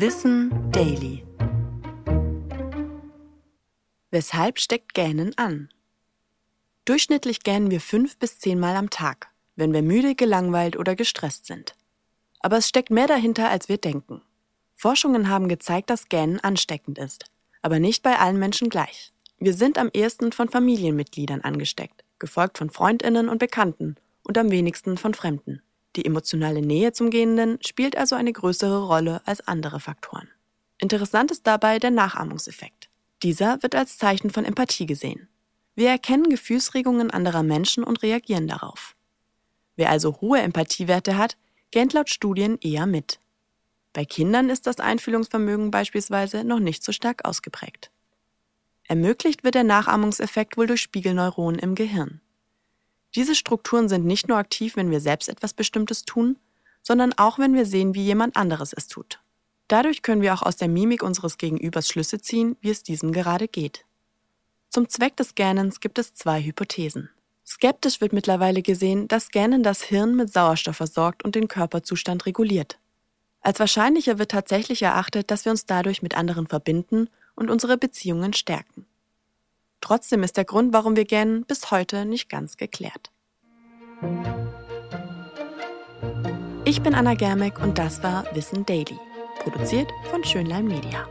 Wissen Daily. Weshalb steckt Gähnen an? Durchschnittlich gähnen wir fünf bis zehnmal am Tag, wenn wir müde, gelangweilt oder gestresst sind. Aber es steckt mehr dahinter, als wir denken. Forschungen haben gezeigt, dass Gähnen ansteckend ist, aber nicht bei allen Menschen gleich. Wir sind am ehesten von Familienmitgliedern angesteckt, gefolgt von Freundinnen und Bekannten und am wenigsten von Fremden. Die emotionale Nähe zum Gehenden spielt also eine größere Rolle als andere Faktoren. Interessant ist dabei der Nachahmungseffekt. Dieser wird als Zeichen von Empathie gesehen. Wir erkennen Gefühlsregungen anderer Menschen und reagieren darauf. Wer also hohe Empathiewerte hat, gähnt laut Studien eher mit. Bei Kindern ist das Einfühlungsvermögen beispielsweise noch nicht so stark ausgeprägt. Ermöglicht wird der Nachahmungseffekt wohl durch Spiegelneuronen im Gehirn. Diese Strukturen sind nicht nur aktiv, wenn wir selbst etwas Bestimmtes tun, sondern auch, wenn wir sehen, wie jemand anderes es tut. Dadurch können wir auch aus der Mimik unseres Gegenübers Schlüsse ziehen, wie es diesem gerade geht. Zum Zweck des Gähnens gibt es zwei Hypothesen. Skeptisch wird mittlerweile gesehen, dass Gähnen das Hirn mit Sauerstoff versorgt und den Körperzustand reguliert. Als wahrscheinlicher wird tatsächlich erachtet, dass wir uns dadurch mit anderen verbinden und unsere Beziehungen stärken. Trotzdem ist der Grund, warum wir gähnen, bis heute nicht ganz geklärt. Ich bin Anna Germeck und das war Wissen Daily, produziert von Schönlein Media.